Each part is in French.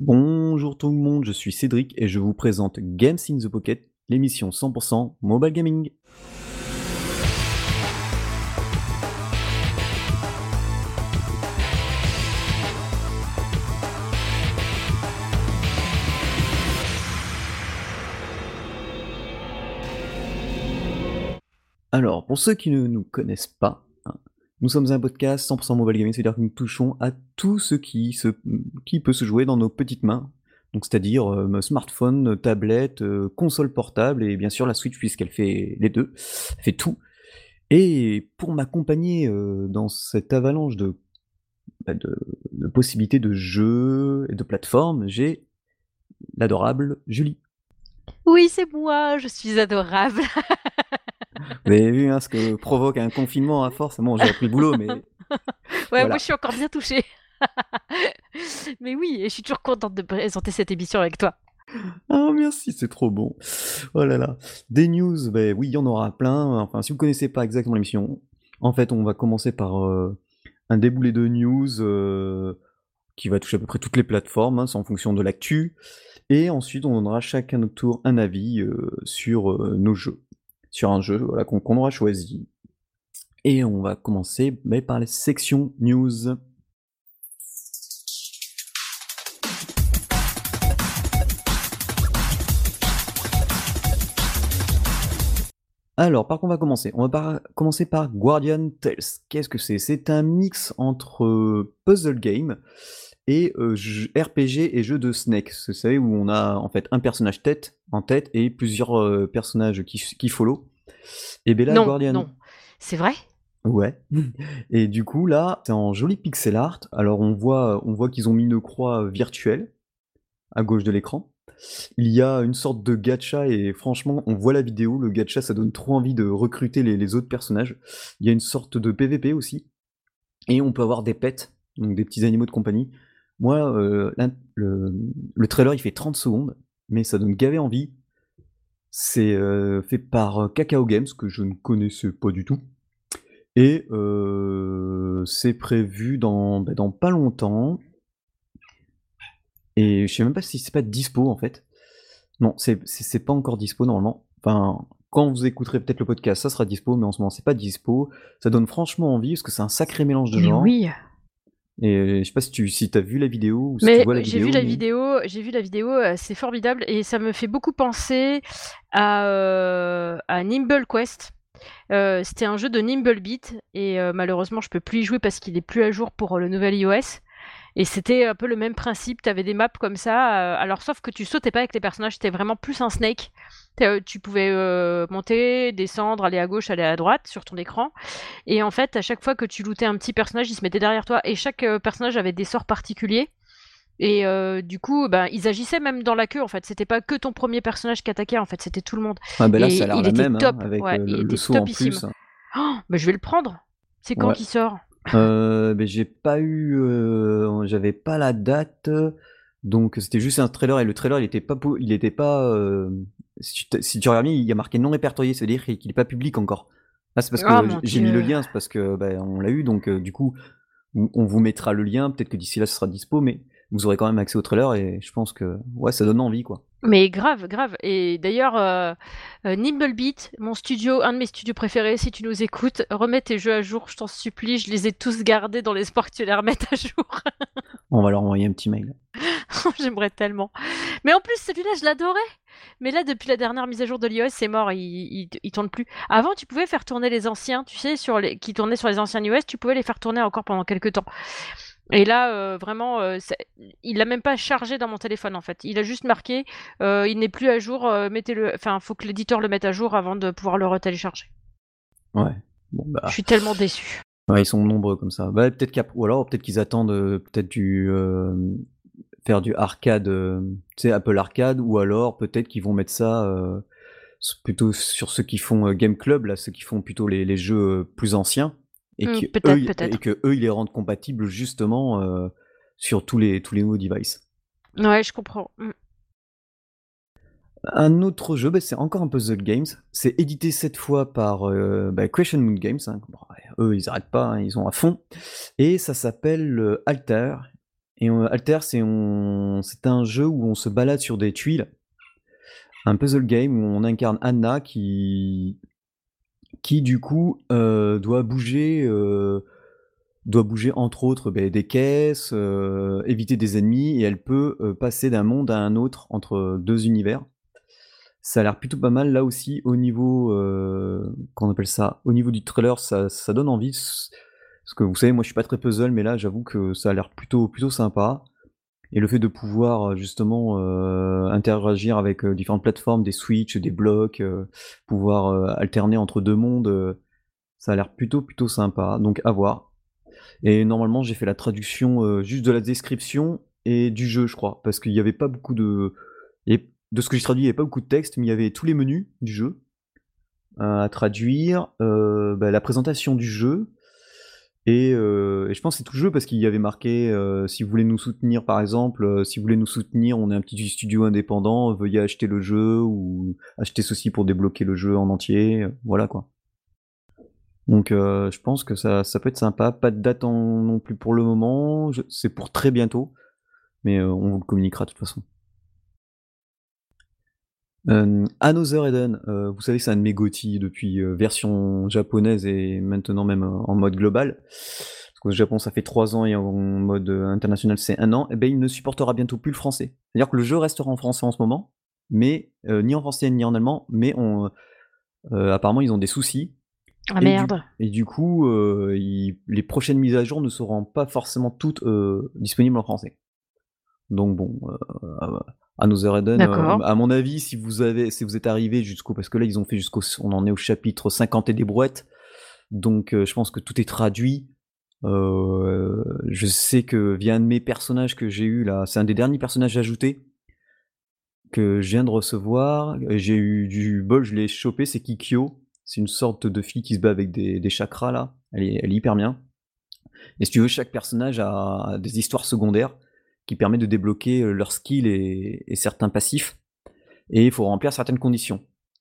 Bonjour tout le monde, je suis Cédric et je vous présente Games in the Pocket, l'émission 100% mobile gaming. Alors, pour ceux qui ne nous connaissent pas, nous sommes un podcast 100% mobile gaming, c'est-à-dire que nous touchons à tout ce qui, se, qui peut se jouer dans nos petites mains. Donc, c'est-à-dire euh, smartphone, tablette, euh, console portable et bien sûr la Switch puisqu'elle fait les deux, elle fait tout. Et pour m'accompagner euh, dans cette avalanche de, bah, de, de possibilités de jeux et de plateformes, j'ai l'adorable Julie. Oui, c'est moi, je suis adorable. Vous avez vu hein, ce que provoque un confinement à force. Bon, j'ai repris le boulot, mais. Ouais, Voilà. moi je suis encore bien touchée. Mais oui, et je suis toujours contente de présenter cette émission avec toi. Ah, merci, c'est trop bon. Oh là là. Des news, ben oui, il y en aura plein. Enfin, si vous connaissez pas exactement l'émission, en fait, on va commencer par euh, un déboulé de news euh, qui va toucher à peu près toutes les plateformes, hein, c'est en fonction de l'actu. Et ensuite, on donnera chacun notre tour un avis euh, sur nos jeux, sur un jeu qu'on aura choisi. Et on va commencer ben, par les sections news. Alors, par quoi on va commencer? On va commencer par Guardian Tales. Qu'est-ce que c'est? C'est un mix entre euh, puzzle game et euh, RPG et jeu de Snake. Vous savez, où on a en fait un personnage tête en tête et plusieurs euh, personnages qui, qui follow. Et bien là, non, Guardian... non. C'est vrai? Ouais. Et du coup, là, c'est en joli pixel art. Alors, on voit, on voit qu'ils ont mis une croix virtuelle à gauche de l'écran. Il y a une sorte de gacha et franchement, on voit la vidéo, le gacha, ça donne trop envie de recruter les, les autres personnages. Il y a une sorte de PVP aussi. Et on peut avoir des pets, donc des petits animaux de compagnie. Moi, euh, le, le trailer, il fait 30 secondes, mais ça donne gavé envie. C'est euh, fait par euh, Kakao Games, que je ne connaissais pas du tout. Et euh, c'est prévu dans, bah, dans pas longtemps. Et je sais même pas si c'est pas dispo en fait. Non, c'est pas encore dispo normalement. Enfin, quand vous écouterez peut-être le podcast, ça sera dispo, mais en ce moment c'est pas dispo. Ça donne franchement envie parce que c'est un sacré mélange de Mais genres. oui. Et je sais pas si tu si as vu la vidéo ou si tu Mais vois la j'ai vidéo. vu la mais- vidéo, j'ai vu la vidéo, euh, c'est formidable et ça me fait beaucoup penser à, euh, à Nimble Quest. Euh, C'était un jeu de Nimblebeat et euh, malheureusement je peux plus y jouer parce qu'il est plus à jour pour euh, le nouvel iOS. Et c'était un peu le même principe, tu avais des maps comme ça, euh, alors sauf que tu sautais pas avec les personnages, c'était vraiment plus un Snake. Euh, Tu pouvais euh, monter, descendre, aller à gauche, aller à droite sur ton écran. Et en fait, à chaque fois que tu lootais un petit personnage, il se mettait derrière toi et chaque euh, personnage avait des sorts particuliers. Et euh, du coup, ben, ils agissaient même dans la queue en fait. C'était pas que ton premier personnage qui attaquait en fait, c'était tout le monde. Ah bah là Et ça a l'air la était même hein, top, avec ouais, il le, saut en plus. Oh, mais je vais le prendre. C'est quand Ouais. qu'il sort? Mais j'ai pas eu, j'avais pas la date, donc c'était juste un trailer et le trailer il était pas, il était pas, si tu, si tu regardes bien, il y a marqué non répertorié, ça veut dire qu'il est pas public encore. Là c'est parce que Ah, j'ai mis le lien, c'est parce que ben, on l'a eu, donc euh, du coup on on vous mettra le lien, peut-être que d'ici là ce sera dispo, mais vous aurez quand même accès au trailer et je pense que ouais ça donne envie quoi. Mais grave, grave. Et d'ailleurs, euh, euh, Nimblebeat, mon studio, un de mes studios préférés, si tu nous écoutes, remets tes jeux à jour, je t'en supplie. Je les ai tous gardés dans l'espoir que tu les remettes à jour. On va leur envoyer un petit mail. J'aimerais tellement. Mais en plus, celui-là, je l'adorais. Mais là, depuis la dernière mise à jour de l'iOS, c'est mort, il, il, il tourne plus. Avant, tu pouvais faire tourner les anciens, tu sais, sur les, qui tournaient sur les anciens iOS, tu pouvais les faire tourner encore pendant quelques temps. Et là, euh, vraiment, euh, il l'a même pas chargé dans mon téléphone en fait. Il a juste marqué, euh, il n'est plus à jour. euh, mettez-le. Enfin, faut que l'éditeur le mette à jour avant de pouvoir le retélécharger. Ouais. Bon bah. Je suis tellement déçue. Ouais, ils sont nombreux comme ça. Bah, peut-être ou alors peut-être qu'ils attendent peut-être du faire du arcade, euh, tu sais, Apple Arcade, ou alors peut-être qu'ils vont mettre ça euh, plutôt sur ceux qui font euh, Game Club, là, ceux qui font plutôt les, les jeux plus anciens, et qui peut-être, eux, et que eux ils les rendent compatibles justement euh, sur tous les tous les nouveaux devices. Ouais, je comprends. Mm. Un autre jeu, bah, c'est encore un puzzle games. C'est édité cette fois par euh, bah, Question Moon Games. hein. Bon, eux, ils arrêtent pas, hein, ils sont à fond. Et ça s'appelle euh, Alter. Et Alter, c'est un jeu où on se balade sur des tuiles. Un puzzle game où on incarne Anna qui du coup, heu, doit bouger, heu, doit bouger entre autres, beh, des caisses, heu, éviter des ennemis et elle peut, passer d'un monde à un autre entre, 2 univers. Ça a l'air plutôt pas mal là aussi au niveau, heu, comment on appelle ça? Au niveau du trailer, ça ça donne envie parce que vous savez, moi je suis pas très puzzle, mais là j'avoue que ça a l'air plutôt plutôt sympa. Et le fait de pouvoir, heu, justement, heu, interagir avec, heu, différentes plateformes, des Switch, des blocs, pouvoir, alterner entre 2 mondes, ça a l'air plutôt, plutôt sympa, donc à voir. Et normalement j'ai fait la traduction, juste de la description et du jeu, je crois, parce qu'il y avait pas beaucoup de et de ce que j'ai traduit, il y avait pas beaucoup de texte, mais il y avait tous les menus du jeu, à traduire, bah, la présentation du jeu et heu et je pense que c'est tout le jeu parce qu'il y avait marqué, heu: «Si vous voulez nous soutenir» par exemple, heu: «Si vous voulez nous soutenir, on est un petit studio indépendant, veuillez acheter le jeu» ou «Acheter ceci pour débloquer le jeu en entier», voilà quoi. Donc je pense que ça ça peut être sympa. Pas de date non plus pour le moment, c'est pour très bientôt, mais on vous le communiquera de toute façon. Hem, Another Eden, heu, vous savez, c'est un de mes GOTY depuis, heu, version japonaise et maintenant même, heu, en mode global. Parce qu'au Japon, ça fait 3 ans et en mode, international, c'est 1 an et beh, il ne supportera bientôt plus le français. C'est-à-dire que le jeu restera en français en ce moment, mais ni en français ni en allemand, mais on, apparemment ils ont des soucis Ah et du merde! et du coup, les prochaines mises à jour ne seront pas forcément toutes, disponibles en français. Donc bon, heu, Another Eden, heu, D'accord. à mon avis, si vous avez si vous êtes arrivé jusqu'au parce que là, ils ont fait jusqu'au on en est au chapitre 50 et des brouettes, donc heu, je pense que tout est traduit. Heu, je sais que via un de mes personnages que j'ai eu là, c'est un des derniers personnages ajoutés que je viens de recevoir. J'ai eu du bol, je l'ai chopé, c'est Kikyo. C'est une sorte de fille qui se bat avec des des chakras là. Elle est elle est hyper bien. Et si tu veux, chaque personnage a des histoires secondaires qui permettent de débloquer, heu, leurs skills et certains passifs et il faut remplir certaines conditions.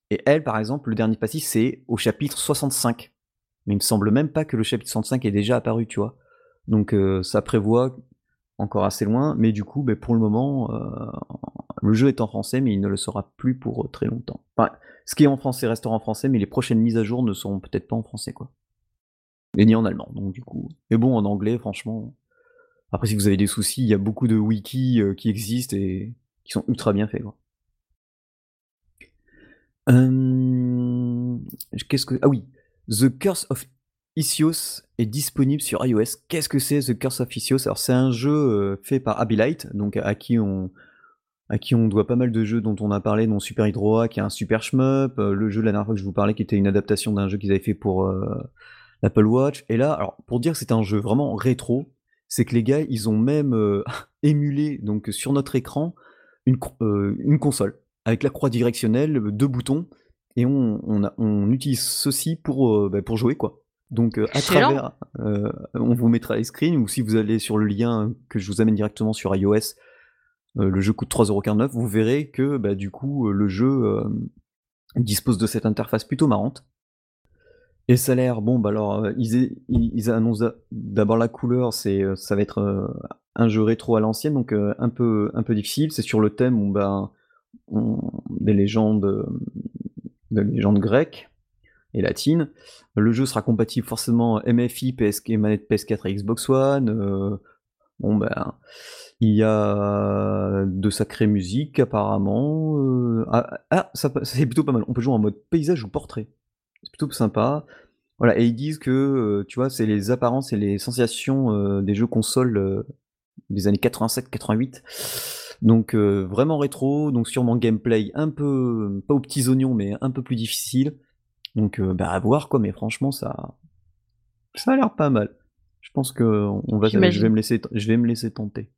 Et elle, par exemple, le dernier passif, c'est au chapitre 65. Mais il me semble même pas que le chapitre 65 est déjà apparu, tu vois? Donc heu, ça prévoit encore assez loin, mais du coup, beh, pour le moment, heu, le jeu est en français, mais il ne le sera plus pour, très longtemps. Enfin, ce qui est en français restera en français, mais les prochaines mises à jour ne seront peut-être pas en français, quoi. Et ni en allemand, donc du coup mais bon, en anglais, franchement après si vous avez des soucis, il y a beaucoup de wikis, heu, qui existent et qui sont ultra bien faits, quoi. Ah oui, The Curse of Ixios est disponible sur iOS. Qu'est-ce que c'est The Curse of Ixios? Alors c'est un jeu, heu, fait par Abilite, donc à qui on doit pas mal de jeux dont on a parlé, dont Super Hydro Hack qui est un super shmup, heu, le jeu la dernière fois que je vous parlais qui était une adaptation d'un jeu qu'ils avaient fait pour, l'Apple Watch et là, alors pour dire que c'est un jeu vraiment rétro, c'est que les gars, ils ont même, émulé donc sur notre écran une console avec la croix directionnelle, 2 boutons et on on a on utilise ceci pour, bah, pour jouer quoi. Donc à travers, on vous mettra les screens ou si vous allez sur le lien que je vous amène directement sur iOS, le jeu coûte 3,49 €, vous verrez que, bah, du coup, le jeu, dispose de cette interface plutôt marrante. Et ça a l'air bon, bah, alors, heu, ils annoncent d'a d'abord la couleur, c'est, heu, ça va être, heu, un jeu rétro à l'ancienne, donc un peu un peu difficile. C'est sur le thème où, on des légendes, légendes grecques et latines. Le jeu sera compatible forcément MFI, PSQ manette PS4 et Xbox One, bon, ben, il y a de sacrées musiques apparemment, ah ah, c'est plutôt pas mal. On peut jouer en mode paysage ou portrait. C'est plutôt sympa. Voilà et ils disent que, heu, tu vois, c'est les apparences et les sensations, heu, des jeux consoles, heu, des années 87-88. Donc vraiment rétro, donc sûrement gameplay un peu, pas aux petits oignons, mais un peu plus difficile. Donc bah, à voir quoi, mais franchement ça ça a l'air pas mal. Je pense qu'on va je vais me laisser je vais me laisser tenter.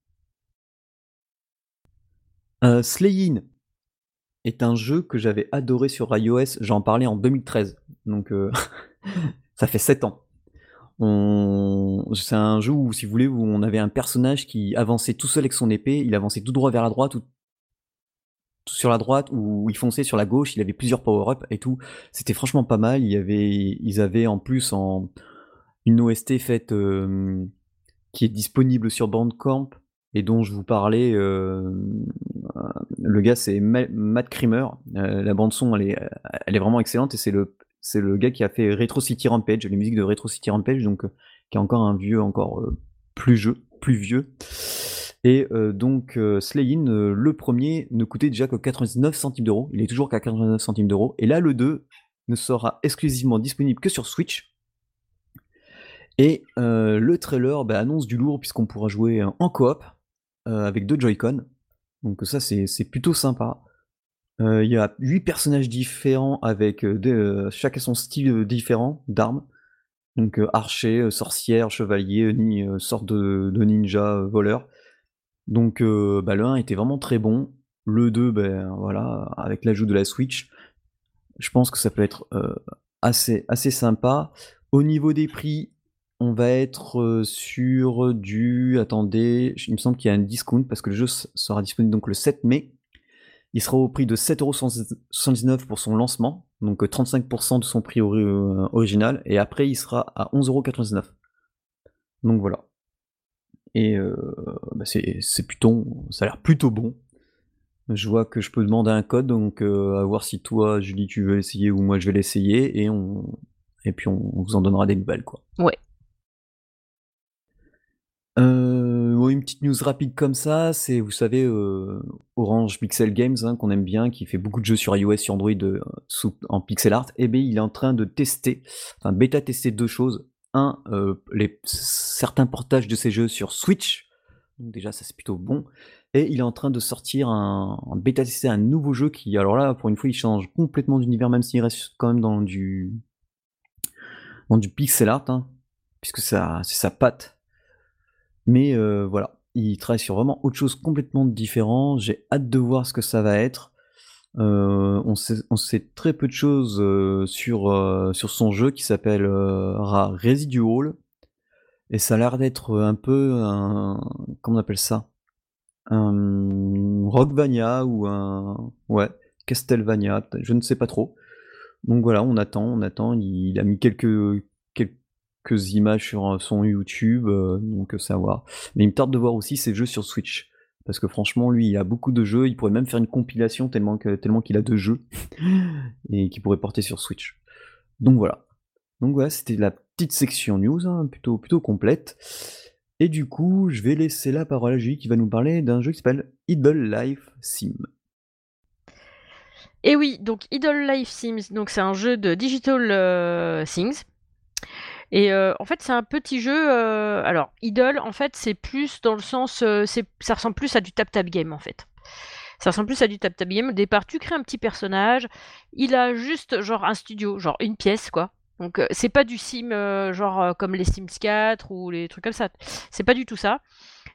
Heu, Slay In est un jeu que j'avais adoré sur iOS, j'en parlais en 2013, donc heu, ça fait 7 ans. C'est un jeu où si vous voulez, où on avait un personnage qui avançait tout seul avec son épée, il avançait tout droit vers la droite ou sur la droite ou il fonçait sur la gauche, il avait plusieurs power-up et tout. C'était franchement pas mal, il y avait ils avaient en plus une OST faite, hem, qui est disponible sur Bandcamp, et dont je vous parlais, hem, le gars c'est Matt Creamer, la bande son elle est vraiment excellente et c'est le gars qui a fait Retro City Rampage, les musiques de Retro City Rampage, donc qui est encore un vieux, encore plus, jeu, plus vieux. Et donc Slayin, le premier ne coûtait déjà que 99 centimes d'euros. Il est toujours qu'à 89 centimes d'euros. Et là, le 2 ne sera exclusivement disponible que sur Switch. Et le trailer bah, annonce du lourd puisqu'on pourra jouer en coop avec deux Joy-Con. Donc ça, c'est plutôt sympa. Il y a 8 personnages différents avec chacun son style différent d'armes. Donc archer, sorcière, chevalier, ni, sorte de, ninja, voleur. Donc bah, le 1 était vraiment très bon. Le 2, ben voilà, avec l'ajout de la Switch, je pense que ça peut être assez, assez sympa. Au niveau des prix, on va être sur du. Attendez, il me semble qu'il y a un discount parce que le jeu sera disponible donc le 7 mai. Il sera au prix de 7,79€ pour son lancement, donc 35% euh, de son prix euh, original, et après il sera à 11,99€. Donc voilà. Et euh, bah, c'est plutôt, ça a l'air plutôt bon. Je vois que je peux demander un code, donc à voir si toi, Julie, tu veux l'essayer ou moi je vais l'essayer, et on et puis on, on, vous en donnera des nouvelles quoi. Ouais. Euh, une petite news rapide comme ça, c'est, vous savez, euh, Orange Pixel Games, hein, qu'on aime bien, qui fait beaucoup de jeux sur iOS, sur Android, euh, en pixel art, et eh bien il est en train de tester, enfin bêta tester deux choses. Un, les certains portages de ces jeux sur Switch, déjà ça c'est plutôt bon, et il est en train de sortir un bêta tester un nouveau jeu qui alors là, pour une fois, il change complètement d'univers, même s'il reste quand même dans du dans du pixel art, hein, puisque c'est sa patte. Mais voilà, il travaille sur vraiment autre chose complètement différent. J'ai hâte de voir ce que ça va être. on, sait, très peu de choses sur, sur son jeu qui s'appelle Residual. Et ça a l'air d'être un peu un. Comment on appelle ça? Un Rockvania ou un. Ouais, Castlevania, je ne sais pas trop. Donc voilà, on attend, on attend. Il a mis quelques, images sur euh, son YouTube, euh, donc ça va. Mais il me tarde de voir aussi ses jeux sur Switch. Parce que franchement, lui, il a beaucoup de jeux. Il pourrait même faire une compilation tellement que, tellement qu'il a de jeux et qu'il pourrait porter sur Switch. Donc voilà. Donc voilà, c'était la petite section news, hein, plutôt, plutôt complète. Et du coup, je vais laisser la parole à Julie qui va nous parler d'un jeu qui s'appelle Idle Life Sim. Et oui, donc Idle Life Sims, donc c'est un jeu de Digital euh, Things. Et euh, en fait, c'est un petit jeu. Euh, alors, Idle, en fait, c'est plus dans le sens. Euh, ça ressemble plus à du tap-tap game, en fait. Ça ressemble plus à du tap-tap game. Au départ, tu crées un petit personnage. Il a juste, genre, un studio, genre une pièce, quoi. Donc, c'est pas du sim, genre, comme les Sims 4 ou les trucs comme ça. C'est pas du tout ça.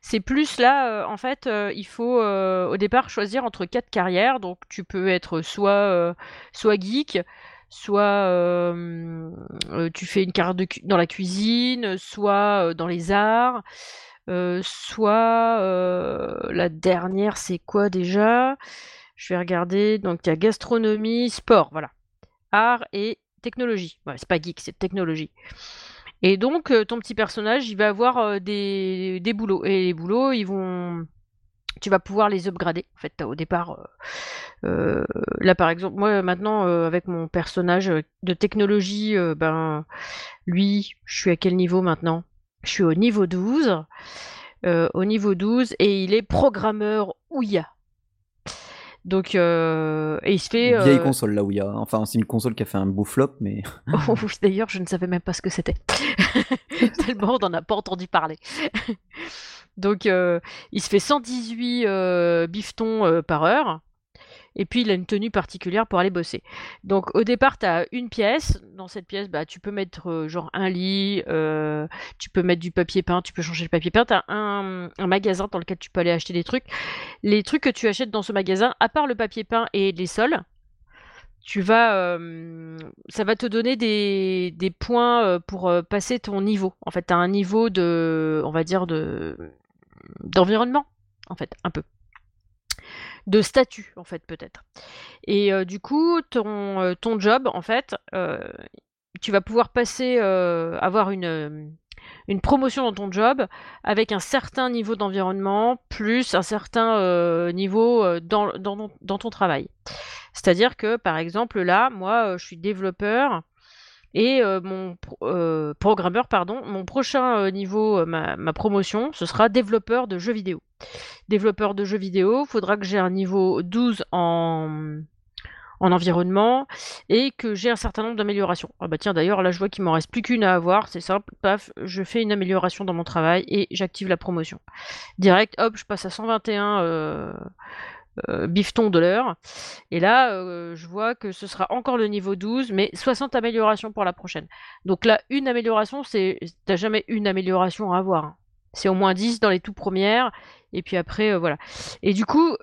C'est plus là, en fait, il faut au départ choisir entre quatre carrières. Donc, tu peux être soit, soit geek, soit euh, euh, tu fais une carte dans la cuisine, soit euh, dans les arts, soit la dernière c'est quoi déjà? Je vais regarder. Donc il y a gastronomie, sport, voilà, art et technologie. C'est pas geek, c'est technologie. Et donc ton petit personnage, il va avoir des, des boulots et les boulots, ils vont tu vas pouvoir les upgrader. En fait, au départ, euh, euh, là par exemple, moi maintenant euh, avec mon personnage de technologie, ben lui, je suis à quel niveau maintenant? Je suis au niveau 12. au niveau 12 et il est programmeur Ouya. Donc, et il se fait. Vieille console là Ouya. Enfin, c'est une console qui a fait un beau flop, mais. oh, D'ailleurs, je ne savais même pas ce que c'était. Tellement on n'en a pas entendu parler. Donc euh, il se fait 118 euh, bifetons euh, par heure. Et puis il a une tenue particulière pour aller bosser. Donc au départ, tu as une pièce. Dans cette pièce, bah, tu peux mettre genre un lit, tu peux mettre du papier peint, tu peux changer le papier peint. Tu as un, magasin dans lequel tu peux aller acheter des trucs. Les trucs que tu achètes dans ce magasin, à part le papier peint et les sols, tu vas, ça va te donner des, des points pour passer ton niveau. En fait, tu as un niveau de, on va dire, de d'environnement, en fait, un peu. De statut, en fait, peut-être. Et euh, du coup, ton, euh, ton job, en fait, euh, tu vas pouvoir passer, avoir une, promotion dans ton job avec un certain niveau d'environnement plus un certain niveau euh, dans, dans, ton travail. C'est-à-dire que, par exemple, là, moi, je suis développeur et mon programmeur, pardon, mon prochain niveau, ma, promotion, ce sera développeur de jeux vidéo. Développeur de jeux vidéo, il faudra que j'ai un niveau 12 en en environnement et que j'ai un certain nombre d'améliorations. Ah bah tiens d'ailleurs là je vois qu'il m'en reste plus qu'une à avoir, c'est simple, paf, je fais une amélioration dans mon travail et j'active la promotion. Direct, hop, je passe à 121 euh, euh, bifetons de l'heure. Et là, euh, je vois que ce sera encore le niveau 12, mais 60 améliorations pour la prochaine. Donc là, une amélioration, c'est t'as jamais une amélioration à avoir. Hein. C'est au moins 10 dans les tout premières, et puis après, voilà. Et du coup,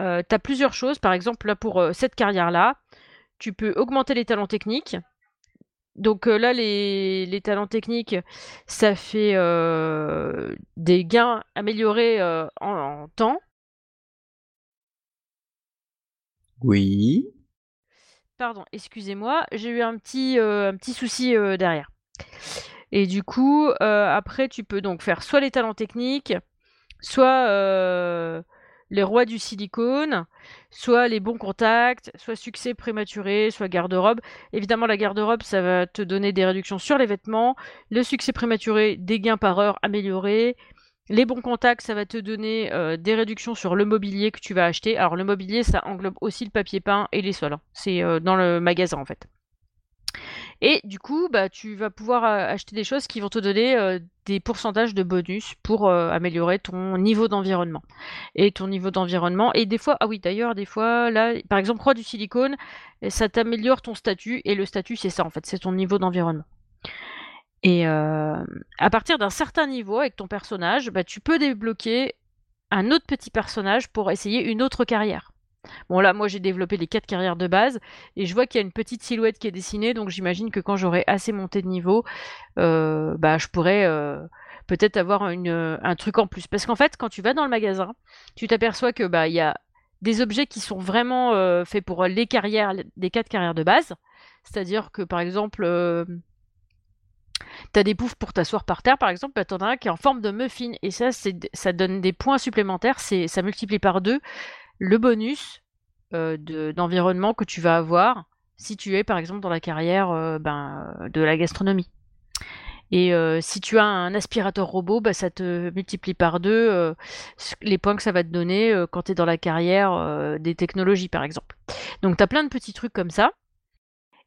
euh, tu as plusieurs choses. Par exemple, là, pour euh, cette carrière-là, tu peux augmenter les talents techniques. Donc euh, là, les, talents techniques, ça fait des gains améliorés en, temps. Oui. Pardon, excusez-moi, j'ai eu un petit, petit souci derrière. Et du coup, après, tu peux donc faire soit les talents techniques, soit les rois du silicone, soit les bons contacts, soit succès prématuré, soit garde-robe. Évidemment, la garde-robe, ça va te donner des réductions sur les vêtements. Le succès prématuré, des gains par heure améliorés. Les bons contacts, ça va te donner euh, des réductions sur le mobilier que tu vas acheter. Alors le mobilier, ça englobe aussi le papier peint et les sols. Hein. C'est euh, dans le magasin en fait. Et du coup, bah, tu vas pouvoir acheter des choses qui vont te donner des pourcentages de bonus pour améliorer ton niveau d'environnement. Et ton niveau d'environnement. Et des fois, ah oui, d'ailleurs, des fois, là, par exemple, roi du silicone, ça t'améliore ton statut. Et le statut, c'est ça, en fait, c'est ton niveau d'environnement. Et à partir d'un certain niveau avec ton personnage, bah, tu peux débloquer un autre petit personnage pour essayer une autre carrière. Bon là, moi j'ai développé les quatre carrières de base et je vois qu'il y a une petite silhouette qui est dessinée, donc j'imagine que quand j'aurai assez monté de niveau, euh, bah je pourrais euh, peut-être avoir un truc en plus. Parce qu'en fait, quand tu vas dans le magasin, tu t'aperçois que bah il y a des objets qui sont vraiment euh, faits pour les carrières, les quatre carrières de base. C'est-à-dire que par exemple, tu as des poufs pour t'asseoir par terre, par exemple, bah, tu en as un qui est en forme de muffin. Et ça, ça donne des points supplémentaires, ça multiplie par deux le bonus euh, d'environnement que tu vas avoir si tu es par exemple dans la carrière euh, ben, de la gastronomie. Et euh, si tu as un aspirateur robot, bah, ça te multiplie par deux les points que ça va te donner quand tu es dans la carrière des technologies, par exemple. Donc tu as plein de petits trucs comme ça.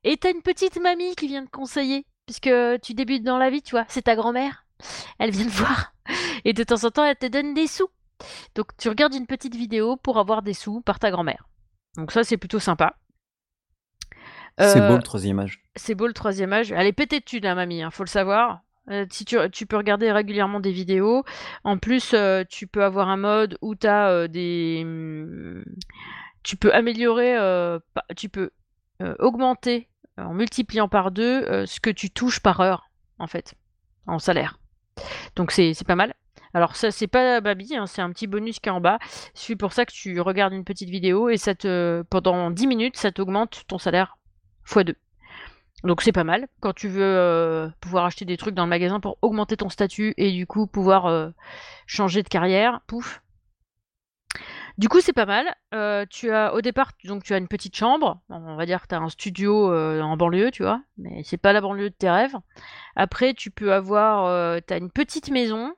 Et tu as une petite mamie qui vient te conseiller, puisque tu débutes dans la vie, tu vois, c'est ta grand-mère. Elle vient te voir. Et de temps en temps, elle te donne des sous. Donc tu regardes une petite vidéo pour avoir des sous par ta grand-mère. Donc ça c'est plutôt sympa. c'est beau euh, le troisième âge. C'est beau le troisième âge. Elle est pétée de thunes, la mamie, hein, faut le savoir. Euh, si tu, peux regarder régulièrement des vidéos. En plus, euh, tu peux avoir un mode où tu as des. Hmm, tu peux améliorer, tu peux augmenter en multipliant par deux ce que tu touches par heure, en fait, en salaire. Donc c'est pas mal. Alors ça c'est pas Babi, hein, c'est un petit bonus qui est en bas. C'est pour ça que tu regardes une petite vidéo et ça te, pendant 10 minutes, ça t'augmente ton salaire x2. Donc c'est pas mal quand tu veux euh, pouvoir acheter des trucs dans le magasin pour augmenter ton statut et du coup pouvoir euh, changer de carrière. Pouf. Du coup c'est pas mal. Euh, tu as au départ donc tu as une petite chambre. On va dire que tu as un studio en banlieue, tu vois, mais c'est pas la banlieue de tes rêves. Après tu peux avoir tu as une petite maison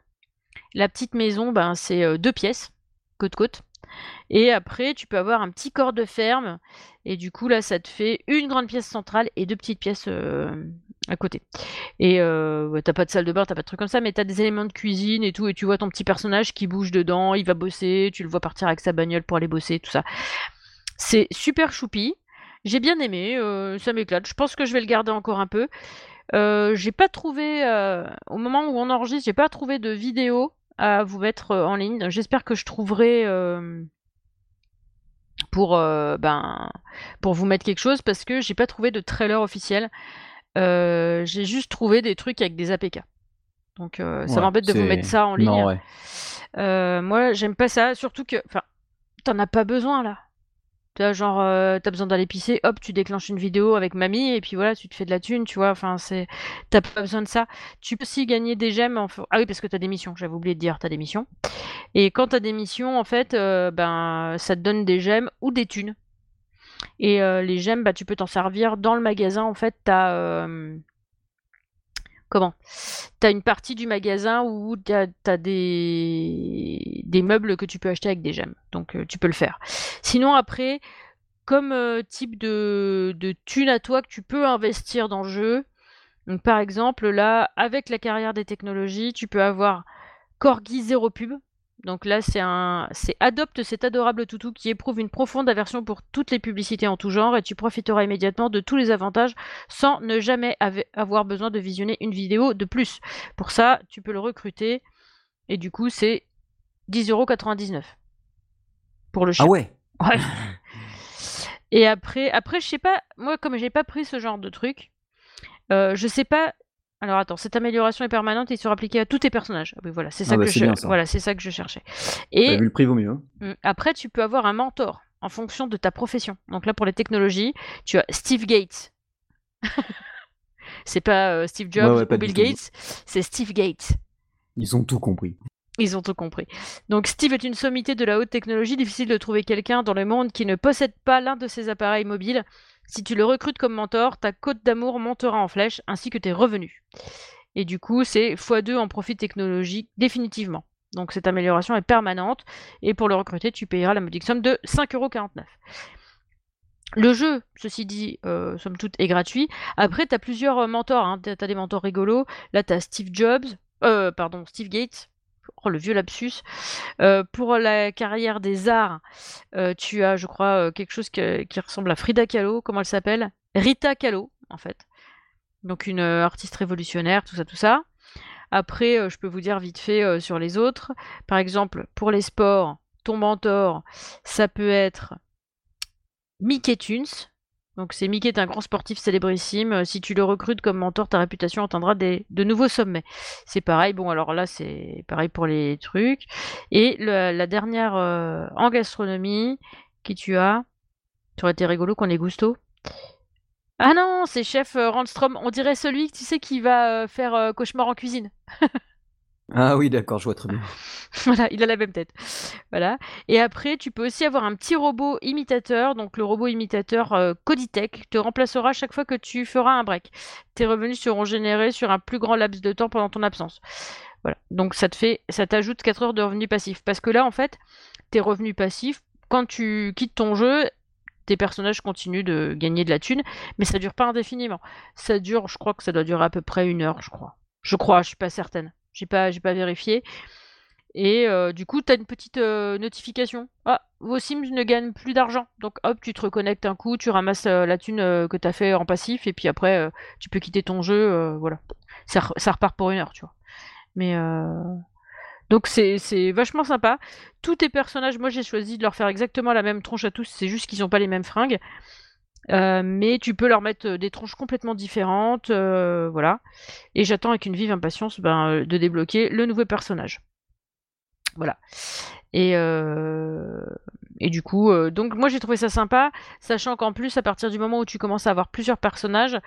la petite maison, ben, c'est euh, deux pièces, côte-côte. Et après, tu peux avoir un petit corps de ferme. Et du coup, là, ça te fait une grande pièce centrale et deux petites pièces euh, à côté. Et euh, t'as pas de salle de bain, t'as pas de trucs comme ça, mais t'as des éléments de cuisine et tout. Et tu vois ton petit personnage qui bouge dedans, il va bosser, tu le vois partir avec sa bagnole pour aller bosser, tout ça. C'est super choupi. J'ai bien aimé, ça m'éclate. Je pense que je vais le garder encore un peu. j'ai pas trouvé, au moment où on enregistre, j'ai pas trouvé de vidéo à vous mettre euh, en ligne. J'espère que je trouverai euh, pour, euh, ben, pour vous mettre quelque chose parce que j'ai pas trouvé de trailer officiel. j'ai juste trouvé des trucs avec des APK. Donc ça m'embête de vous mettre ça en ligne. moi, j'aime pas ça, surtout que, enfin, t'en as pas besoin là. Tu vois, genre, euh, t'as besoin d'aller pisser, hop, tu déclenches une vidéo avec mamie, et puis voilà, tu te fais de la thune, tu vois. Enfin, c'est. T'as pas besoin de ça. Tu peux aussi gagner des gemmes. Ah oui, parce que t'as des missions, j'avais oublié de dire, t'as des missions. Et quand t'as des missions, en fait, euh, ben, ça te donne des gemmes ou des thunes. Et euh, les gemmes, bah, tu peux t'en servir dans le magasin. En fait, t'as. Euh, comment? T'as une partie du magasin où t'as as des... meubles que tu peux acheter avec des gemmes. Donc, tu peux le faire. Sinon, après, comme type de, de thune à toi que tu peux investir dans le jeu. Par exemple, là, avec la carrière des technologies, tu peux avoir Corgi Zero Pub. Donc là, c'est un, c'est adopte cet adorable toutou qui éprouve une profonde aversion pour toutes les publicités en tout genre et tu profiteras immédiatement de tous les avantages sans ne jamais avoir besoin de visionner une vidéo de plus. Pour ça, tu peux le recruter et du coup, c'est 10,99€ pour le chien. Ah ouais. Ouais. Et après, après, je sais pas, moi, comme j'ai pas pris ce genre de truc, euh, je sais pas. Alors attends, cette amélioration est permanente et sera appliquée à tous tes personnages. Ah oui, voilà, c'est ça Ah bah, que c'est je, bien, ça. voilà, c'est ça que je cherchais. Bah, Et vu le prix vaut mieux. hein. mm, après, tu peux avoir un mentor en fonction de ta profession. Donc là, pour les technologies, tu as Steve Gates. c'est pas euh, Steve Jobs Ouais, ouais, pas ou Bill. Gates, c'est Steve Gates. Ils ont tout compris. Ils ont tout compris. Donc Steve est une sommité de la haute technologie. Difficile de trouver quelqu'un dans le monde qui ne possède pas l'un de ces appareils mobiles. Si tu le recrutes comme mentor, ta cote d'amour montera en flèche, ainsi que tes revenus. Et du coup, c'est x2 en profit technologique définitivement. Donc cette amélioration est permanente. Et pour le recruter, tu payeras la modique somme de 5,49€. Le jeu, ceci dit, euh, somme toute, est gratuit. Après, tu as plusieurs euh, mentors. Hein. Tu as des mentors rigolos. Là, tu as Steve Jobs. Euh, pardon, Steve Gates. Oh, le vieux lapsus. Euh, pour la carrière des arts, euh, tu as, je crois, euh, quelque chose qui ressemble à Frida Kahlo. Comment elle s'appelle? Rita Kahlo, en fait. Donc une artiste révolutionnaire, tout ça, tout ça. Après, je peux vous dire vite fait sur les autres. Par exemple, pour les sports, ton mentor, ça peut être Mickey Tunes. Donc c'est Mickey est un grand sportif célébrissime. Euh, Si tu le recrutes comme mentor, ta réputation atteindra des, de nouveaux sommets. C'est pareil. Bon, alors là, c'est pareil pour les trucs. Et la dernière euh, en gastronomie, qui tu as, tu aurais été rigolo qu'on ait Gusto. Ah non, c'est chef euh, Randstrom. On dirait celui, tu sais, qui va faire cauchemar en cuisine. Ah oui, d'accord, je vois très bien. Voilà, il a la même tête. Voilà. Et après, tu peux aussi avoir un petit robot imitateur. Donc, le robot imitateur euh, Coditech te remplacera chaque fois que tu feras un break. Tes revenus seront générés sur un plus grand laps de temps pendant ton absence. Voilà. Donc, ça te fait, ça t'ajoute 4 heures de revenus passifs. Parce que là, en fait, tes revenus passifs, quand tu quittes ton jeu, tes personnages continuent de gagner de la thune, mais ça dure pas indéfiniment. Ça dure, je crois que ça doit durer à peu près une heure, je crois. Je crois, je suis pas certaine. J'ai pas, pas vérifié. Et euh, du coup, tu as une petite euh, notification. Ah, vos Sims ne gagnent plus d'argent. Donc hop, tu te reconnectes un coup, tu ramasses euh, la thune que tu as fait en passif, et puis après, tu peux quitter ton jeu. voilà. Ça, ça repart pour une heure, tu vois. Mais donc c'est vachement sympa. Tous tes personnages, moi j'ai choisi de leur faire exactement la même tronche à tous, c'est juste qu'ils n'ont pas les mêmes fringues. Euh, mais tu peux leur mettre euh, des tronches complètement différentes, euh, voilà. Et j'attends avec une vive impatience ben, de débloquer le nouveau personnage. Voilà. Et, du coup, donc moi j'ai trouvé ça sympa, sachant qu'en plus, à partir du moment où tu commences à avoir plusieurs personnages,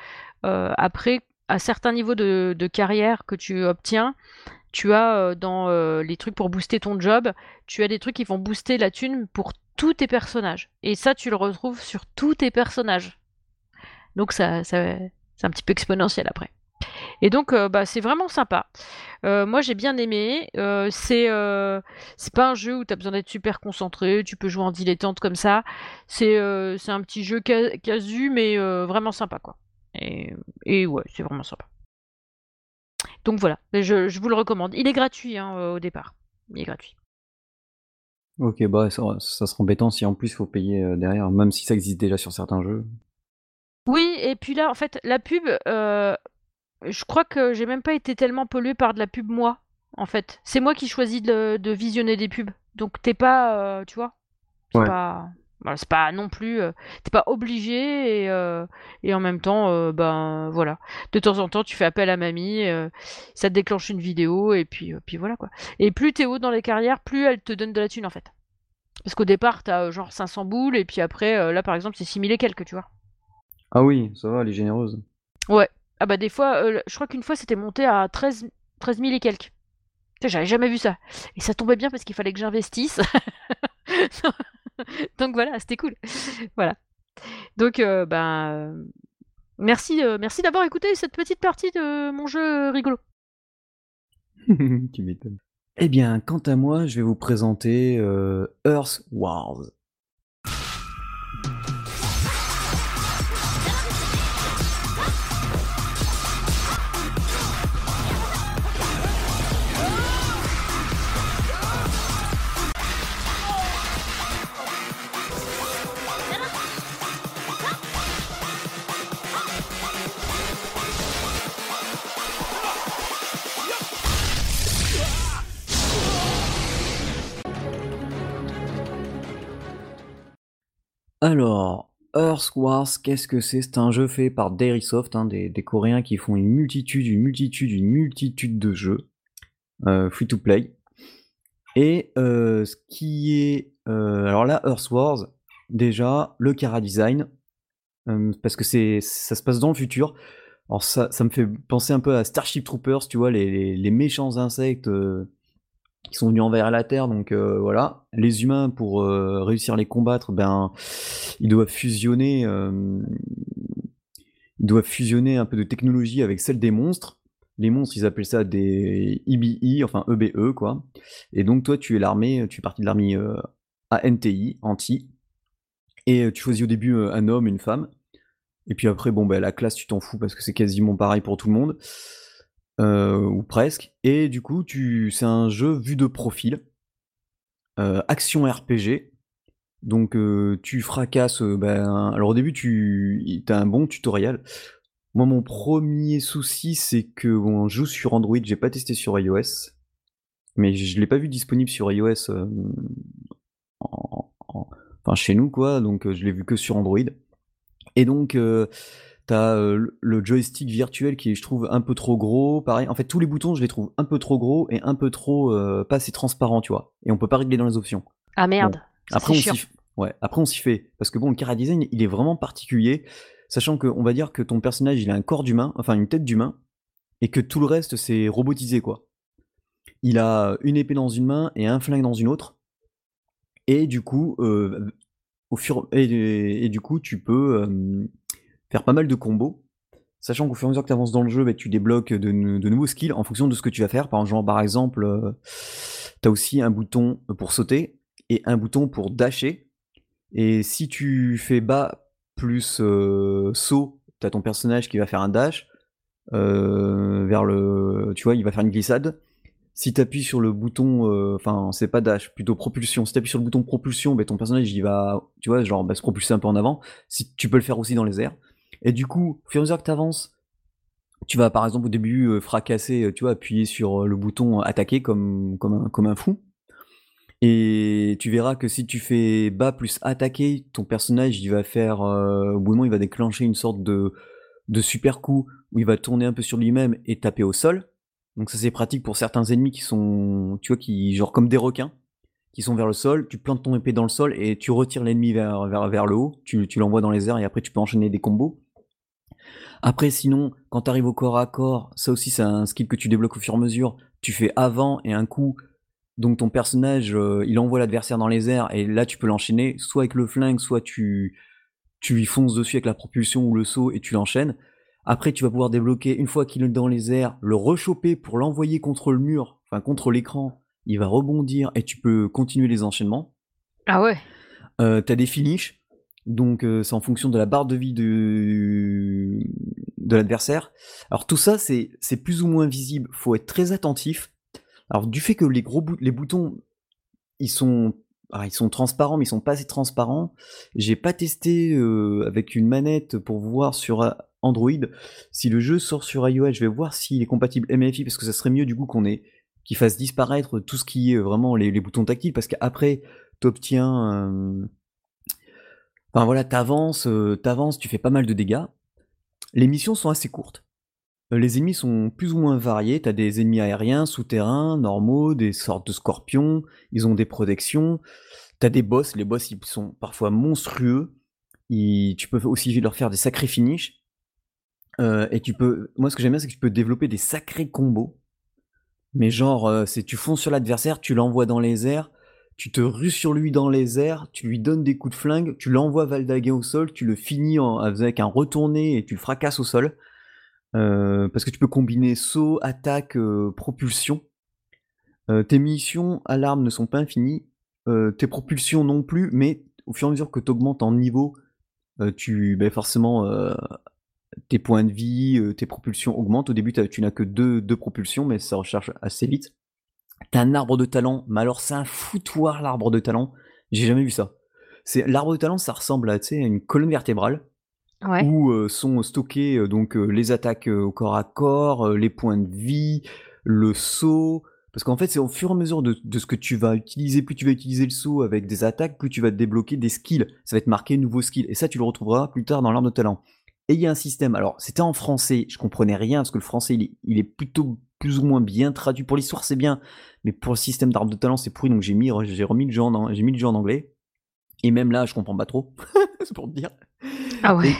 après, à certains niveaux de, de carrière que tu obtiens, tu as dans les trucs pour booster ton job, tu as des trucs qui vont booster la thune pour tous tes personnages. Et ça, tu le retrouves sur tous tes personnages. Donc ça, c'est un petit peu exponentiel après. Et donc, euh, bah, c'est vraiment sympa. Euh, moi, j'ai bien aimé. Euh, c'est euh, pas un jeu où tu as besoin d'être super concentré. Tu peux jouer en dilettante comme ça. C'est un petit jeu ca- casu, mais vraiment sympa, quoi. Et, ouais, c'est vraiment sympa. Donc voilà, je, vous le recommande. Il est gratuit hein, au départ. Il est gratuit. Ok, bah ça, ça sera embêtant si en plus il faut payer euh, derrière, même si ça existe déjà sur certains jeux. Oui, et puis là, en fait, la pub, euh, je crois que j'ai même pas été tellement polluée par de la pub moi, en fait. C'est moi qui choisis de, de visionner des pubs. Donc t'es pas, euh, tu vois, Ouais. pas, voilà, c'est pas non plus, euh, t'es pas obligé et, euh, et en même temps, euh, ben voilà. De temps en temps, tu fais appel à mamie, ça te déclenche une vidéo et puis, puis voilà quoi. Et plus t'es haut dans les carrières, plus elle te donne de la thune en fait. Parce qu'au départ, tu as, genre 500 boules et puis après, là, par exemple, c'est 6000 et quelques, tu vois? Ah oui, ça va, elle est généreuse. Ouais. Ah bah, des fois, je crois qu'une fois, c'était monté à 13 13 000 et quelques. j'avais jamais vu ça et ça tombait bien parce qu'il fallait que j'investisse. Donc voilà, c'était cool. Voilà. Donc, ben, merci, merci d'avoir écouté cette petite partie de mon jeu rigolo. Tu m'étonnes. Eh bien, quant à moi, je vais vous présenter, Earth Wars. Alors, Earth Wars, qu'est-ce que c'est? C'est un jeu fait par Dairysoft, hein, des, Coréens qui font une multitude, une multitude, une multitude de jeux euh, free to play. Et euh, ce qui est. Euh, alors là, Earth Wars, déjà, le Cara Design, parce que ça se passe dans le futur. Alors ça, me fait penser un peu à Starship Troopers, tu vois, les méchants insectes qui sont venus envers la Terre, donc euh, voilà. Les humains, pour euh, réussir à les combattre, ben, ils doivent fusionner, euh, ils doivent fusionner un peu de technologie avec celle des monstres. Les monstres, ils appellent ça des IBI, enfin EBE, quoi. Et donc toi, tu es l'armée, tu es parti de l'armée ANTI, anti, et tu choisis au début un homme, une femme. Et puis après, bon, ben, la classe, tu t'en fous parce que c'est quasiment pareil pour tout le monde. Euh, ou presque. Et du coup, tu, c'est un jeu vu de profil, euh, action RPG. Donc euh, tu fracasses. ben, alors au début, tu as un bon tutoriel. Moi, mon premier souci, c'est que je joue sur Android, j'ai pas testé sur iOS, mais je l'ai pas vu disponible sur iOS, enfin chez nous quoi. Donc je l'ai vu que sur Android. Et donc T'as le joystick virtuel qui est, je trouve, un peu trop gros. Pareil, en fait, tous les boutons, je les trouve un peu trop gros et un peu trop pas assez transparents, tu vois. Et on peut pas régler dans les options. Ah merde. Après, on s'y... ouais. Après, on s'y fait. Parce que bon, le Cara Design, il est vraiment particulier. Sachant que, on va dire que ton personnage, il a un corps d'humain, enfin une tête d'humain, et que tout le reste, c'est robotisé, quoi. Il a une épée dans une main et un flingue dans une autre. Et du coup, au fur... et, du coup, tu peux faire pas mal de combos, sachant qu'au fur et à mesure que tu avances dans le jeu, bah, tu débloques de, nouveaux skills en fonction de ce que tu vas faire. Par exemple, par euh, tu as aussi un bouton pour sauter et un bouton pour dasher. Et si tu fais bas plus euh, saut, tu as ton personnage qui va faire un dash euh, vers le. Tu vois, il va faire une glissade. Si tu appuies sur le bouton, enfin, c'est pas dash, plutôt propulsion. Si tu appuies sur le bouton propulsion, bah, ton personnage il va, tu vois, genre bah, se propulser un peu en avant. Si tu peux le faire aussi dans les airs. Et du coup, au fur et à mesure que tu avances, tu vas par exemple au début euh, fracasser, euh, tu vois, appuyer sur euh, le bouton attaquer comme, un, fou. Et tu verras que si tu fais bas plus attaquer, ton personnage il va faire. au bout moment, il va déclencher une sorte de, super coup où il va tourner un peu sur lui-même et taper au sol. Donc ça c'est pratique pour certains ennemis qui sont, tu vois, qui genre comme des requins, qui sont vers le sol. Tu plantes ton épée dans le sol et tu retires l'ennemi vers, vers, vers le haut. Tu, tu l'envoies dans les airs et après tu peux enchaîner des combos. Après, sinon, quand tu arrives au corps à corps, ça aussi, c'est un skill que tu débloques au fur et à mesure. Tu fais avant et un coup. Donc ton personnage, euh, il envoie l'adversaire dans les airs et là, tu peux l'enchaîner, soit avec le flingue, soit tu, tu lui fonces dessus avec la propulsion ou le saut et tu l'enchaînes. Après, tu vas pouvoir débloquer, une fois qu'il est dans les airs, le rechoper pour l'envoyer contre le mur, enfin contre l'écran. Il va rebondir et tu peux continuer les enchaînements. Ah ouais. Euh, t'as des finishes donc c'est en fonction de la barre de vie de, de l'adversaire. Alors tout ça c'est plus ou moins visible, faut être très attentif. Alors du fait que les gros les boutons ils sont ah, ils sont transparents mais ils sont pas assez transparents. J'ai pas testé avec une manette pour voir sur Android si le jeu sort sur iOS. Je vais voir s'il est compatible MFI parce que ça serait mieux du coup qu'on ait qu'il fasse disparaître tout ce qui est vraiment les, les boutons tactiles parce qu'après tu obtiens Enfin voilà, t'avances, euh, t'avances, tu fais pas mal de dégâts. Les missions sont assez courtes. Euh, les ennemis sont plus ou moins variés. T'as des ennemis aériens, souterrains, normaux, des sortes de scorpions. Ils ont des protections. T'as des boss, les boss ils sont parfois monstrueux. tu peux aussi leur faire des sacrés finishes. Euh, et tu peux, moi ce que j'aime bien c'est que tu peux développer des sacrés combos. Mais genre, tu fonces sur l'adversaire, tu l'envoies dans les airs, tu te rues sur lui dans les airs, tu lui donnes des coups de flingue, tu l'envoies valdaguer au sol, tu le finis avec un retourné et tu le fracasses au sol. Euh, parce que tu peux combiner saut, attaque, propulsion. tes missions à l'arme ne sont pas infinies, tes propulsions non plus, mais au fur et à mesure que tu augmentes en niveau, tu ben forcément tes points de vie, tes propulsions augmentent. Au début, tu n'as que deux, deux, propulsions, mais ça recharge assez vite. T'as un arbre de talent, mais alors c'est un foutoir l'arbre de talent. J'ai jamais vu ça. C'est l'arbre de talent, ça ressemble à, une colonne vertébrale où sont stockés donc les attaques au corps à corps, les points de vie, le saut, parce qu'en fait, c'est au fur et à mesure de, ce que tu vas utiliser, plus tu vas utiliser le saut avec des attaques, plus tu vas te débloquer des skills. Ça va être marqué nouveau skill. Et ça, tu le retrouveras plus tard dans l'arme de talent. Et il y a un système. Alors, c'était en français. Je comprenais rien parce que le français, il est, plutôt plus ou moins bien traduit. Pour l'histoire, c'est bien. Mais pour le système d'arme de talent, c'est pourri. Donc, j'ai mis, j'ai remis le jeu en, j'ai mis le jeu en anglais. Et même là, je comprends pas trop. c'est pour te dire. Ah ouais.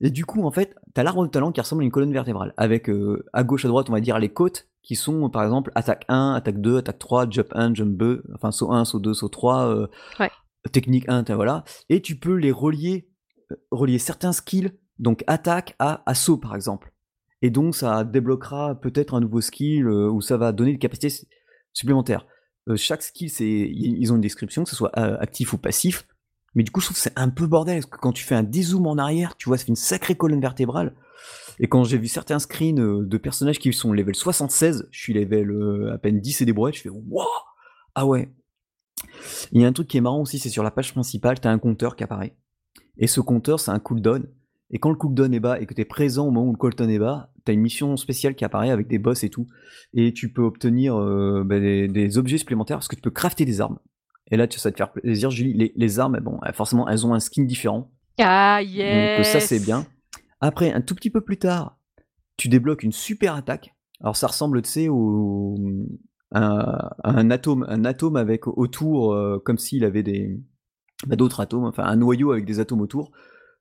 Et, du coup, en fait, t'as l'arbre de talent qui ressemble à une colonne vertébrale. Avec euh, à gauche, à droite, on va dire les côtes qui sont par exemple attaque 1, attaque 2, attaque 3, jump 1, jump 2, enfin saut 1, saut 2, saut 3, euh, technique 1, voilà. Et tu peux les relier, euh, relier certains skills, donc attaque à, assaut par exemple. Et donc ça débloquera peut-être un nouveau skill euh, où ça va donner des capacités supplémentaires. chaque skill, c'est, ils ont une description, que ce soit actif ou passif. Mais du coup, je trouve que c'est un peu bordel, parce que quand tu fais un dézoom en arrière, tu vois, fait une sacrée colonne vertébrale. Et quand j'ai vu certains screens euh, de personnages qui sont level 76, je suis level euh, à peine 10 et des brouettes, je fais waouh Ah ouais Il y a un truc qui est marrant aussi, c'est sur la page principale, tu as un compteur qui apparaît. Et ce compteur, c'est un cooldown. Et quand le cooldown est bas et que tu es présent au moment où le cooldown est bas, tu as une mission spéciale qui apparaît avec des boss et tout. Et tu peux obtenir euh, bah, des, objets supplémentaires parce que tu peux crafter des armes. Et là, ça va te faire plaisir, Julie. Les, armes, bon, forcément, elles ont un skin différent. Ah, yes Donc ça, c'est bien. Après, un tout petit peu plus tard, tu débloques une super attaque. Alors ça ressemble, tu sais, au, à, un atome, un atome avec autour, euh, comme s'il avait des bah, d'autres atomes, enfin un noyau avec des atomes autour.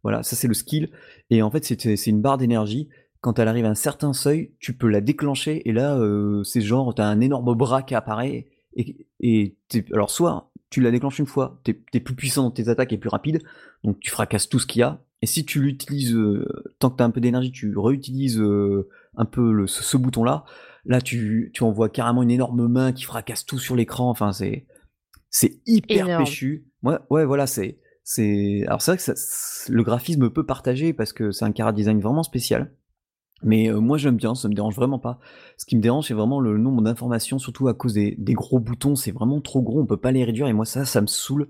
Voilà, ça c'est le skill. Et en fait, c'est une barre d'énergie. Quand elle arrive à un certain seuil, tu peux la déclencher. Et là, euh, c'est genre, tu as un énorme bras qui apparaît. Et, et alors, soit tu la déclenches une fois, tu es, plus puissant dans tes attaques et plus rapide. Donc tu fracasses tout ce qu'il y a. Et si tu l'utilises, euh, tant que tu as un peu d'énergie, tu réutilises euh, un peu le, ce, bouton-là, là tu, tu envoies carrément une énorme main qui fracasse tout sur l'écran. Enfin, c'est c'est hyper péchu. Ouais, ouais, voilà, c'est c'est. Alors c'est vrai que le graphisme peut partager parce que c'est un cara design vraiment spécial. Mais euh, moi j'aime bien, ça me dérange vraiment pas. Ce qui me dérange c'est vraiment le nombre d'informations, surtout à cause des, gros boutons, c'est vraiment trop gros, on peut pas les réduire et moi ça, ça me saoule.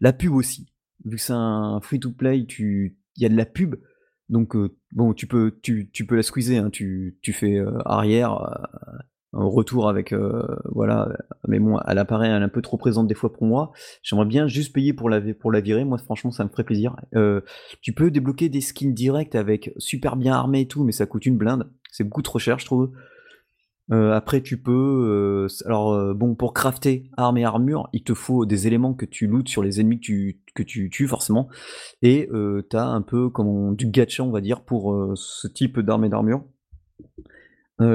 La pub aussi, vu que c'est un free to play, tu il y a de la pub. Donc euh, bon, tu peux tu, peux la squeezer, hein, tu, fais euh, arrière, retour avec voilà, mais bon, elle apparaît un peu trop présente des fois pour moi. J'aimerais bien juste payer pour la pour la virer. Moi, franchement, ça me ferait plaisir. tu peux débloquer des skins directs avec super bien armé et tout, mais ça coûte une blinde. C'est beaucoup trop cher, je trouve. Euh, après, tu peux. Euh, alors, euh, bon, pour crafter armes et armure, il te faut des éléments que tu lootes sur les ennemis que tu, que tu tues, forcément. Et tu as un peu comme du gacha, on va dire, pour ce type d'armes et d'armure.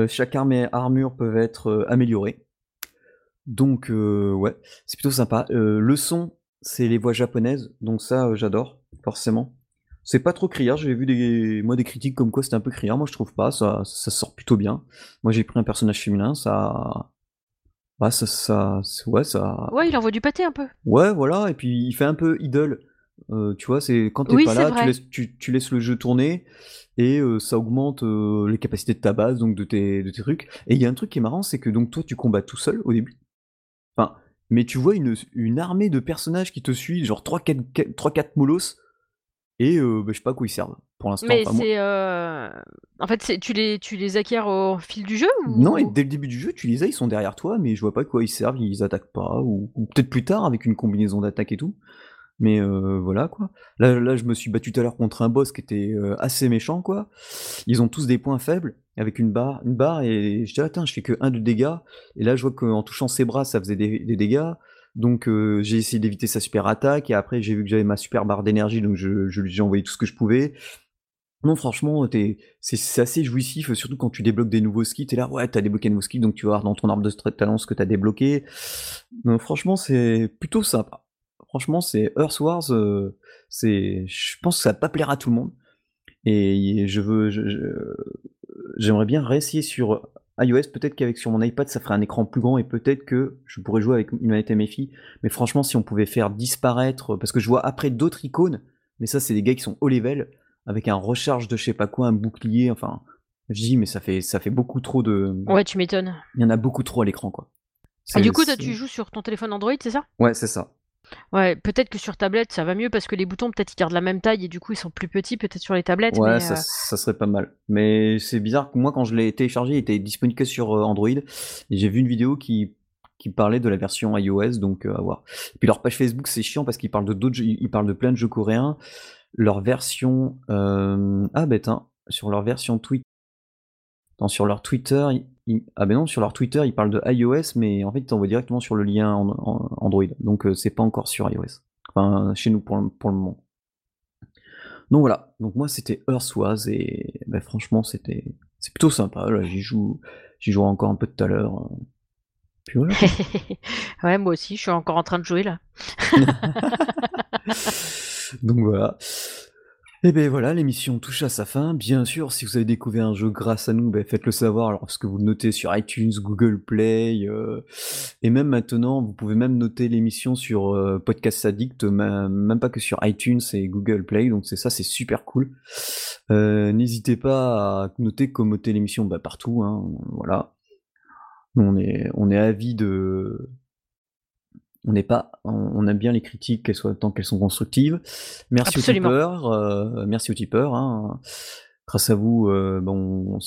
Chaque arme et armure peuvent être améliorées. Donc, ouais, c'est plutôt sympa. le son, c'est les voix japonaises, donc ça, j'adore, forcément. C'est pas trop criard, j'ai vu des, moi, des critiques comme quoi c'était un peu criard, moi je trouve pas, ça, ça sort plutôt bien. Moi j'ai pris un personnage féminin, ça. Bah, ça, ça, ouais, ça. Ouais, il envoie du pâté un peu. Ouais, voilà, et puis il fait un peu idole. Euh, tu vois, c'est quand t'es pas là, tu laisses, tu, laisses, le jeu tourner et euh, ça augmente euh, les capacités de ta base, donc de tes, de tes trucs. Et il y a un truc qui est marrant, c'est que donc toi tu combats tout seul au début. Enfin, mais tu vois une, une armée de personnages qui te suivent, genre 3-4 molosses et bah, je sais pas à quoi ils servent pour l'instant. Mais c'est. En fait, tu les, tu les acquiers au fil du jeu Non, et dès le début du jeu, tu les as, ils sont derrière toi, mais je vois pas à quoi ils servent, ils attaquent pas, ou, peut-être plus tard avec une combinaison d'attaque et tout. Mais voilà quoi. Là, là, je me suis battu tout à l'heure contre un boss qui était assez méchant quoi. Ils ont tous des points faibles avec une barre, une barre et je dis attends, je fais que 1 de dégâts. Et là, je vois qu'en touchant ses bras, ça faisait des, dégâts. Donc j'ai essayé d'éviter sa super attaque et après j'ai vu que j'avais ma super barre d'énergie donc je, je, j'ai envoyé tout ce que je pouvais. Non franchement c'est, assez jouissif surtout quand tu débloques des nouveaux skis, t'es là ouais t'as débloqué un nouveau ski donc tu vas voir dans ton arbre de talent ce que t'as débloqué. Donc franchement c'est plutôt sympa. Franchement c'est Earth Wars, euh, c'est, je pense que ça va pas plaire à tout le monde. Et je veux, j'aimerais bien réessayer sur iOS, peut-être qu'avec sur mon iPad ça ferait un écran plus grand et peut-être que je pourrais jouer avec une manette MFI. Mais franchement, si on pouvait faire disparaître, parce que je vois après d'autres icônes, mais ça c'est des gars qui sont haut level, avec un recharge de je sais pas quoi, un bouclier, enfin, je dis mais ça fait ça fait beaucoup trop de. Ouais, tu m'étonnes. Il y en a beaucoup trop à l'écran quoi. Ah, du coup, toi, tu joues sur ton téléphone Android, c'est ça? Ouais, c'est ça. Ouais, peut-être que sur tablette ça va mieux parce que les boutons peut-être ils gardent la même taille et du coup ils sont plus petits peut-être sur les tablettes. Ouais, ça, euh, ça, serait pas mal. Mais c'est bizarre que moi quand je l'ai téléchargé, il était disponible que sur euh, Android et j'ai vu une vidéo qui qui parlait de la version iOS donc euh, à voir. Et puis leur page Facebook c'est chiant parce qu'ils parlent de d'autres ils parlent de plein de jeux coréens. Leur version ah bête hein, sur leur version Twitter sur leur Twitter, ah ben non, sur leur Twitter, ils parlent de iOS, mais en fait, ils t'envoient directement sur le lien Android. Donc, euh, c'est pas encore sur iOS. Enfin, chez nous pour le, pour le moment. Donc voilà. Donc moi, c'était Earthwise et ben, franchement, c'était c'est plutôt sympa. Là, j'y joue, j'y joue encore un peu tout à l'heure. Puis voilà. ouais, moi aussi, je suis encore en train de jouer là. Donc voilà. Et eh bien voilà, l'émission touche à sa fin. Bien sûr, si vous avez découvert un jeu grâce à nous, ben, faites-le savoir lorsque vous le notez sur iTunes, Google Play. Euh, et même maintenant, vous pouvez même noter l'émission sur euh, Podcast Addict, même pas que sur iTunes et Google Play. Donc c'est ça, c'est super cool. Euh, n'hésitez pas à noter, commenter l'émission bah, partout. Hein, voilà. On est, on est avis de, on n'est pas, on, aime bien les critiques, qu'elles soient tant qu'elles sont constructives. Merci aux tipeurs, euh, merci aux tipeurs. Hein. Grâce à vous, euh, bon,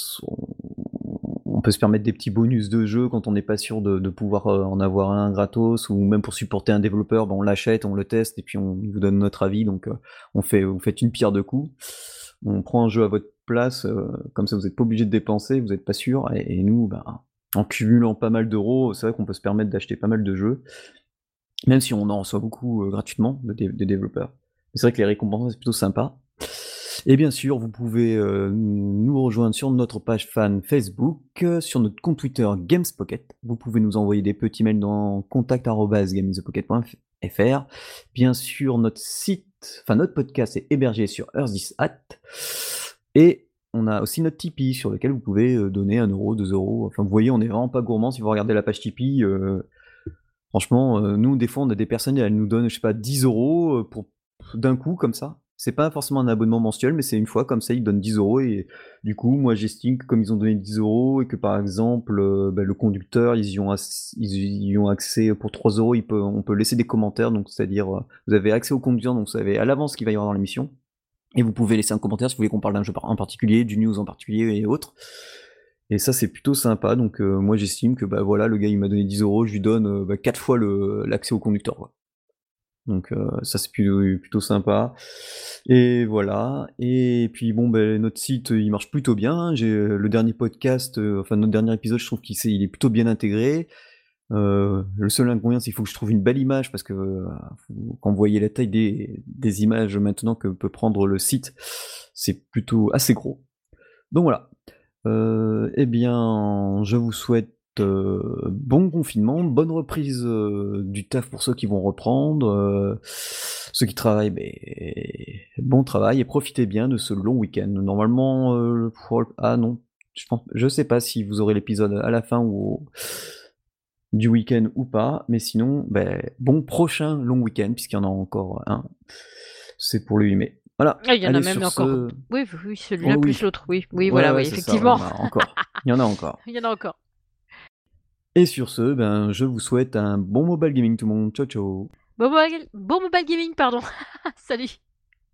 on, peut se permettre des petits bonus de jeu quand on n'est pas sûr de, pouvoir euh, en avoir un gratos, ou même pour supporter un développeur, ben, on l'achète, on le teste et puis on vous donne notre avis. Donc, on fait, vous faites une pierre de coups. On prend un jeu à votre place, comme ça vous n'êtes pas obligé de dépenser, vous n'êtes pas sûr. Et, nous, ben, en cumulant pas mal d'euros, c'est vrai qu'on peut se permettre d'acheter pas mal de jeux même si on en reçoit beaucoup euh, gratuitement des de développeurs. C'est vrai que les récompenses, c'est plutôt sympa. Et bien sûr, vous pouvez euh, nous rejoindre sur notre page fan Facebook, euh, sur notre compte Twitter GamesPocket. Vous pouvez nous envoyer des petits mails dans contact.gamespocket.fr. Bien sûr, notre site, enfin notre podcast est hébergé sur Earth Hat. Et on a aussi notre Tipeee sur lequel vous pouvez donner 1 euro, 2 euros. Enfin, vous voyez, on est vraiment pas gourmand. Si vous regardez la page Tipeee, Franchement, euh, nous, des fois, on a des personnes, elles nous donnent, je sais pas, 10 euros euh, d'un coup, comme ça. C'est pas forcément un abonnement mensuel, mais c'est une fois comme ça, ils donnent 10 euros. Et du coup, moi, j'estime que comme ils ont donné 10 euros et que par exemple, euh, bah, le conducteur, ils y, ont ils accès pour 3 euros, on peut laisser des commentaires. Donc, c'est-à-dire, vous avez accès au conducteur, donc vous savez à l'avance ce qu'il va y avoir dans l'émission. Et vous pouvez laisser un commentaire si vous voulez qu'on parle d'un jeu en particulier, du news en particulier et autres. Et ça, c'est plutôt sympa. Donc, euh, moi, j'estime que bah, voilà, le gars, il m'a donné 10 euros, je lui donne euh, bah, 4 fois l'accès au conducteur. Donc, euh, ça, c'est plutôt, sympa. Et voilà. Et puis, bon, bah, notre site, il marche plutôt bien. J'ai le dernier podcast, enfin, notre dernier épisode, je trouve qu'il est, est plutôt bien intégré. le seul inconvénient, c'est qu'il faut que je trouve une belle image parce que quand vous voyez la taille des, des images maintenant que peut prendre le site, c'est plutôt assez gros. Donc voilà, euh, eh bien, je vous souhaite euh, bon confinement, bonne reprise euh, du taf pour ceux qui vont reprendre. ceux qui travaillent, bon travail et profitez bien de ce long week-end. Normalement, ah non, je pense, sais pas si vous aurez l'épisode à la fin ou du week-end ou pas, mais sinon, ben, bon prochain long week-end puisqu'il y en a encore un. C'est pour le 8 mai. Voilà. Ah, il y en a même encore. Oui, oui celui-là oh, plus l'autre. Oui, oui, voilà, oui, effectivement. encore. Il y en a encore. il y en a encore. Et sur ce, ben, je vous souhaite un bon mobile gaming tout le monde. Ciao, ciao. Bon, bon mobile gaming, pardon. Salut.